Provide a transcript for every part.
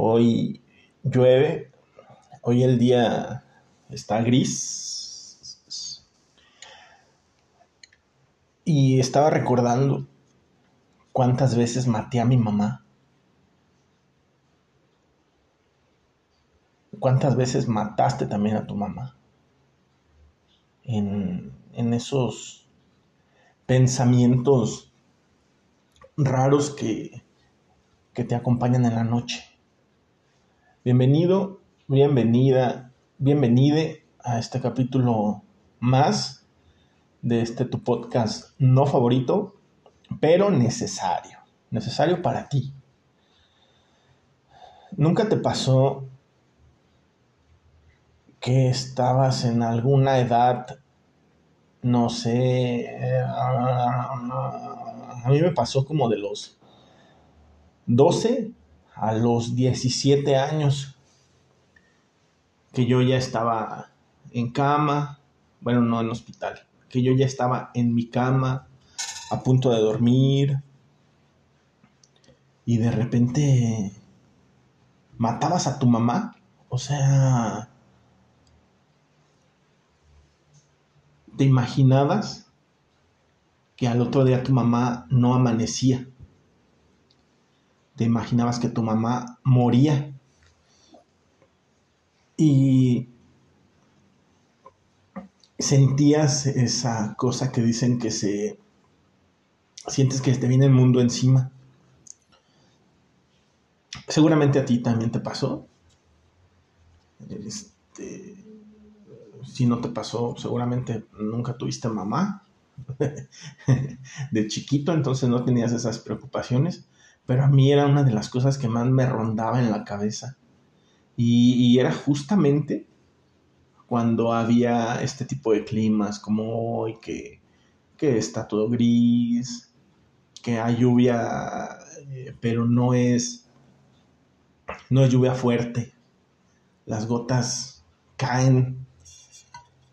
Hoy llueve, hoy el día está gris. Y estaba recordando cuántas veces maté a mi mamá. ¿Cuántas veces mataste también a tu mamá? En, esos pensamientos raros que, que te acompañan en la noche. Bienvenido, bienvenida, bienvenide a este capítulo más de este tu podcast no favorito, pero necesario, necesario para ti. ¿Nunca te pasó que estabas en alguna edad, no sé, a mí me pasó como de los 12 a los 17 años, que yo ya estaba en cama, bueno, no en hospital, que yo ya estaba en mi cama, a punto de dormir, y de repente matabas a tu mamá, o sea, ¿te imaginabas que al otro día tu mamá no amanecía? Te imaginabas que tu mamá moría. Y sentías esa cosa que dicen que se... Sientes que te viene el mundo encima. Seguramente a ti también te pasó. Este, si no te pasó, seguramente nunca tuviste mamá de chiquito, entonces no tenías esas preocupaciones pero a mí era una de las cosas que más me rondaba en la cabeza. Y, era justamente cuando había este tipo de climas como hoy, que, que está todo gris, que hay lluvia, eh, pero no es, no es lluvia fuerte. Las gotas caen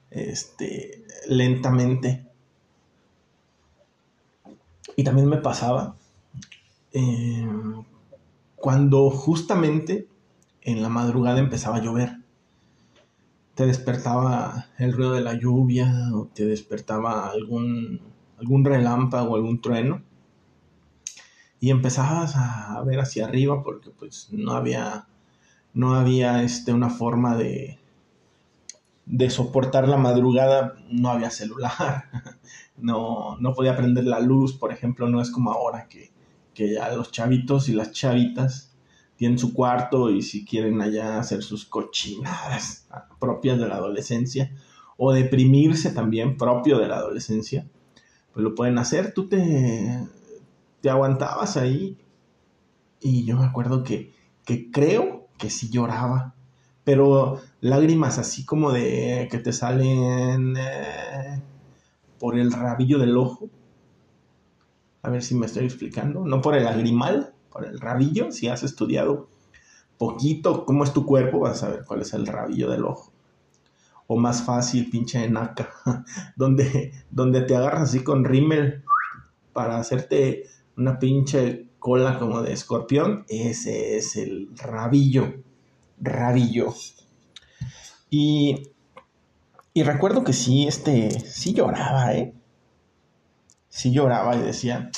este, lentamente. Y también me pasaba eh, cuando justamente en la madrugada empezaba a llover. Te despertaba el ruido de la lluvia o te despertaba algún, algún relámpago, algún trueno. Y empezabas a ver hacia arriba porque pues no había, no había este, una forma de, de soportar la madrugada, no había celular, no, no podía prender la luz, por ejemplo, no es como ahora que, que ya los chavitos y las chavitas tienen su cuarto y si quieren allá hacer sus cochinadas propias de la adolescencia o deprimirse también propio de la adolescencia, pues lo pueden hacer. Tú te, te aguantabas ahí y yo me acuerdo que, que creo que sí lloraba, pero lágrimas así como de que te salen eh, por el rabillo del ojo a ver si me estoy explicando. No por el lagrimal, por el rabillo. Si has estudiado poquito cómo es tu cuerpo, vas a ver cuál es el rabillo del ojo. O más fácil, pinche naca, donde, donde te agarras así con rímel para hacerte una pinche cola como de escorpión. Ese es el rabillo. Rabillo. Y, y recuerdo que sí, este, sí lloraba, ¿eh? Sí lloraba y decía,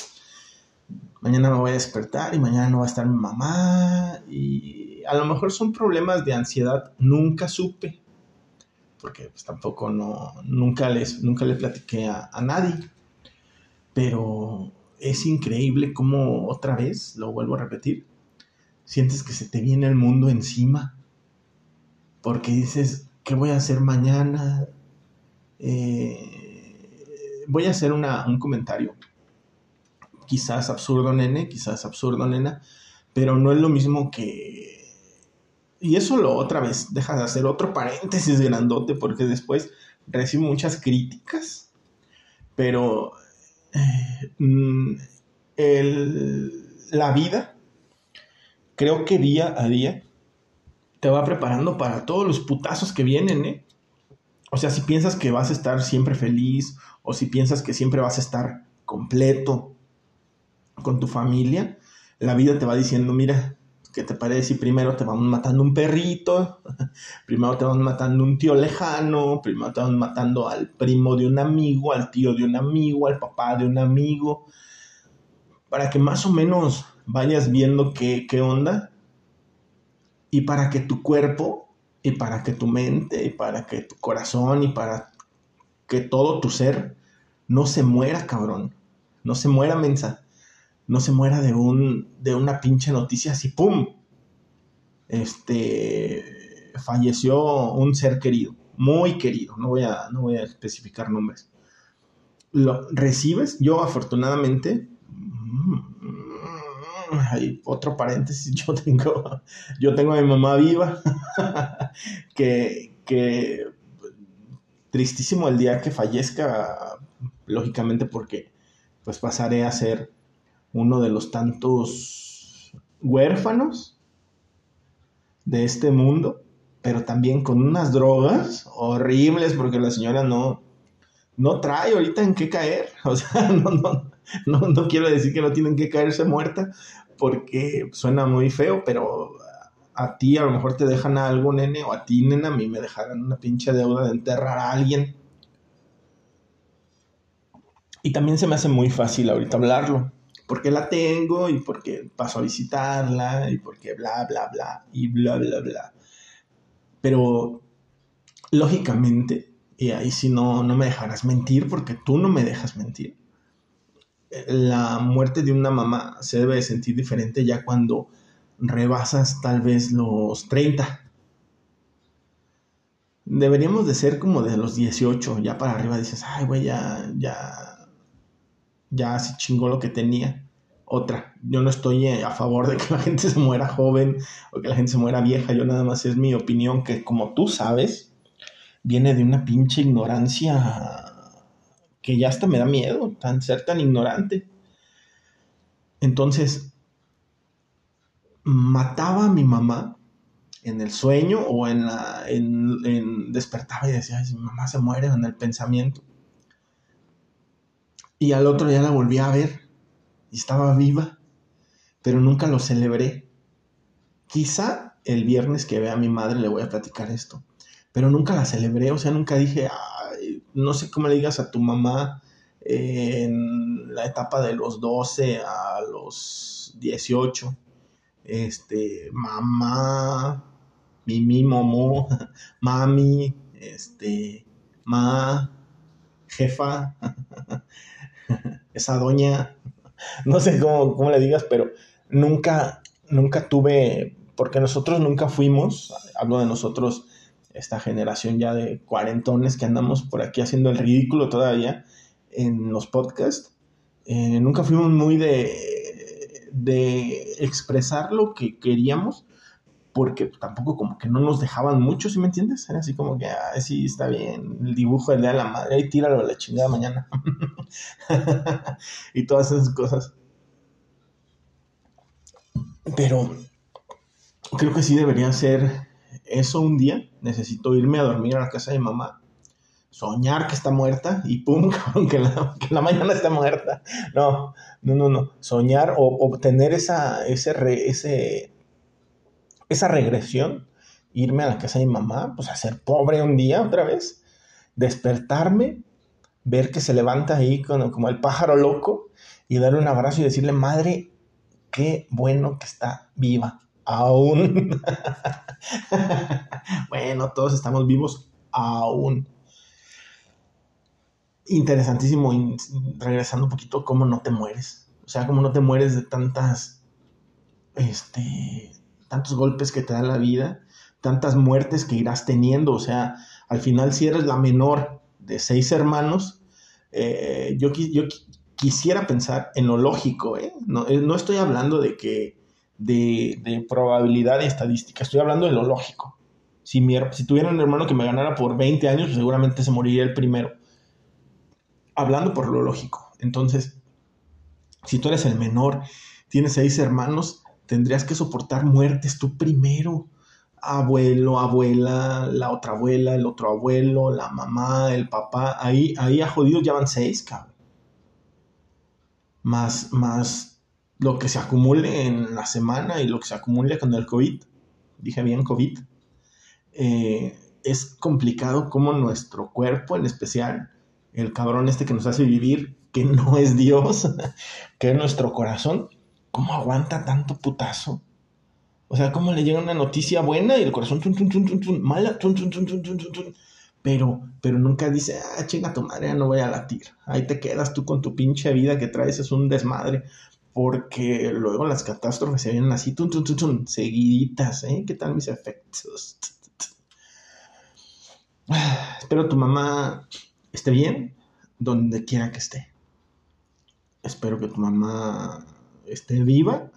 mañana me voy a despertar y mañana no va a estar mi mamá. Y a lo mejor son problemas de ansiedad, nunca supe, porque pues tampoco no, nunca les, nunca le platiqué a, a nadie. Pero es increíble cómo otra vez, lo vuelvo a repetir, sientes que se te viene el mundo encima. Porque dices, ¿qué voy a hacer mañana? Eh, voy a hacer un comentario. Quizás absurdo, nene, quizás absurdo, nena, pero no es lo mismo que... Y eso lo otra vez, deja de hacer otro paréntesis grandote porque después recibo muchas críticas, pero eh, mm, la vida, creo que día a día, te va preparando para todos los putazos que vienen, ¿eh? O sea, si piensas que vas a estar siempre feliz o si piensas que siempre vas a estar completo con tu familia, la vida te va diciendo, mira, ¿Qué te parece si primero te van matando un perrito? primero te van matando un tío lejano, primero te van matando al primo de un amigo, al tío de un amigo, al papá de un amigo, para que más o menos vayas viendo qué, qué onda y para que tu cuerpo y para que tu mente y para que tu corazón y para que todo tu ser no se muera, cabrón. No se muera, mensa. No se muera de un de una pinche noticia así, pum. Este falleció un ser querido, muy querido, no voy a no voy a especificar nombres. Lo recibes, yo afortunadamente hay otro paréntesis, yo tengo, yo tengo a mi mamá viva, que, que tristísimo el día que fallezca, lógicamente porque pues pasaré a ser uno de los tantos huérfanos de este mundo, pero también con unas drogas horribles porque la señora no, no trae ahorita en qué caer, o sea, no, no, no, no quiero decir que no tienen que caerse muerta, porque suena muy feo, pero a ti a lo mejor te dejan algo, nene, o a ti, nena, a mí me dejarán una pinche deuda de enterrar a alguien. Y también se me hace muy fácil ahorita hablarlo, porque la tengo y porque paso a visitarla y porque bla, bla, bla, y bla, bla, bla. Pero, lógicamente, y ahí sí no, no me dejarás mentir, porque tú no me dejas mentir la muerte de una mamá se debe sentir diferente ya cuando rebasas tal vez los 30. Deberíamos de ser como de los 18, ya para arriba dices, ay, güey, ya, ya, ya se chingó lo que tenía. Otra, yo no estoy a favor de que la gente se muera joven o que la gente se muera vieja, yo nada más es mi opinión que como tú sabes, viene de una pinche ignorancia que ya hasta me da miedo tan, ser tan ignorante. Entonces, mataba a mi mamá en el sueño o en la en, despertaba y decía, Ay, mi mamá se muere en el pensamiento. Y al otro día la volví a ver y estaba viva, pero nunca lo celebré. Quizá el viernes que vea a mi madre le voy a platicar esto, pero nunca la celebré, o sea, nunca dije, no sé cómo le digas a tu mamá en la etapa de los 12 a los 18, este, mamá, mimi, momo, mami, este, ma, jefa, esa doña, no sé cómo, cómo le digas, pero nunca, nunca tuve, porque nosotros nunca fuimos, hablo de nosotros, esta generación ya de cuarentones que andamos por aquí haciendo el ridículo todavía en los podcasts, eh, nunca fuimos muy de, de expresar lo que queríamos, porque tampoco como que no nos dejaban mucho, ¿sí me entiendes? Era así como que, sí, está bien, el dibujo del día de la madre, ahí tíralo a la chingada mañana. y todas esas cosas. Pero creo que sí debería ser eso un día, necesito irme a dormir a la casa de mamá, soñar que está muerta y pum, que la, la mañana está muerta. No, no, no, no. Soñar o obtener esa, ese, ese, esa regresión, irme a la casa de mamá, pues a ser pobre un día otra vez, despertarme, ver que se levanta ahí como el pájaro loco y darle un abrazo y decirle, madre, qué bueno que está viva aún. bueno, todos estamos vivos aún. Interesantísimo, regresando un poquito, cómo no te mueres. O sea, cómo no te mueres de tantas, este, tantos golpes que te da la vida, tantas muertes que irás teniendo. O sea, al final, si eres la menor de seis hermanos, eh, yo, quisiera pensar en lo lógico, ¿eh? No, eh, no estoy hablando de que de, probabilidad y estadística. Estoy hablando de lo lógico. Si, si tuviera un hermano que me ganara por 20 años, seguramente se moriría el primero. Hablando por lo lógico. Entonces, si tú eres el menor, tienes seis hermanos, tendrías que soportar muertes tú primero. Abuelo, abuela, la otra abuela, el otro abuelo, la mamá, el papá. Ahí, ahí a jodidos ya van seis, cabrón. Más, más lo que se acumule en la semana y lo que se acumule con el COVID, dije bien COVID, eh, es complicado como nuestro cuerpo en especial, el cabrón este que nos hace vivir, que no es Dios, que es nuestro corazón, ¿cómo aguanta tanto putazo? O sea, ¿cómo le llega una noticia buena y el corazón mala, pero, pero nunca dice, ah, chinga tu madre, no voy a latir. Ahí te quedas tú con tu pinche vida que traes, es un desmadre. Porque luego las catástrofes se vienen así, seguiditas, ¿eh? ¿Qué tal mis efectos? Espero tu mamá esté bien, donde quiera que esté. Espero que tu mamá esté viva,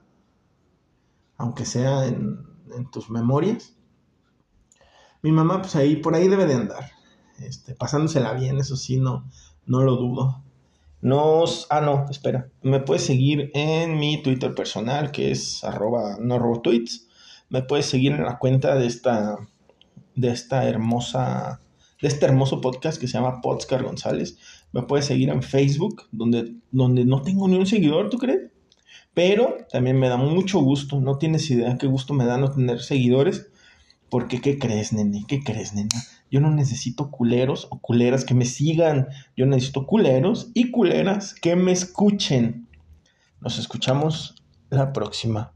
aunque sea en, tus memorias. Mi mamá, pues ahí, por ahí debe de andar, este, pasándosela bien, eso sí, no, no lo dudo. Nos, ah, no, espera. Me puedes seguir en mi Twitter personal, que es arroba no robo tweets. Me puedes seguir en la cuenta de esta, de esta hermosa, de este hermoso podcast que se llama Podscar González. Me puedes seguir en Facebook, donde, donde no tengo ni un seguidor, ¿tú crees? Pero también me da mucho gusto, no tienes idea qué gusto me da no tener seguidores. Porque, ¿qué crees, nene? ¿Qué crees, nena? Yo no necesito culeros o culeras que me sigan. Yo necesito culeros y culeras que me escuchen. Nos escuchamos la próxima.